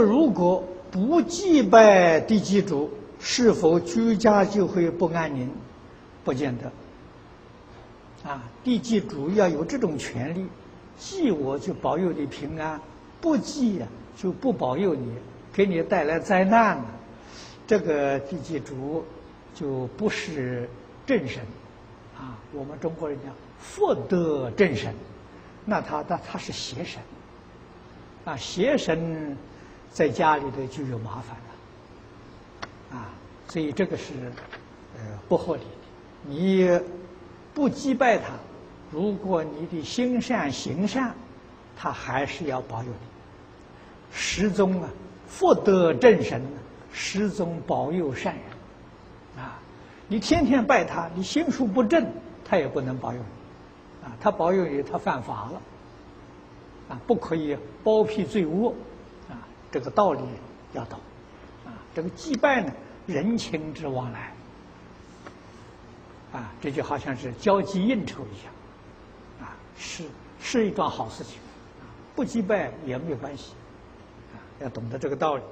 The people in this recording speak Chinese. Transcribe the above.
如果不祭拜地基主，是否居家就会不安宁？不见得。啊，地基主要有这种权利，祭我就保佑你平安，不祭呀就不保佑你，给你带来灾难了。这个地基主就不是正神。啊，我们中国人讲福德正神，那他那他是邪神。啊，邪神。在家里头就有麻烦了，啊，所以这个是呃不合理的。你不祭拜他，如果你的心善行善，他还是要保佑你。始终啊，福德正神，始终保佑善人。啊，你天天拜他，你心术不正，他也不能保佑你。啊，他保佑你，他犯法了。啊，不可以包庇罪恶。这个道理要懂，啊，这个祭拜呢，人情之往来，啊，这就好像是交际应酬一样，啊，是是一桩好事情，不祭拜也没有关系，啊，要懂得这个道理。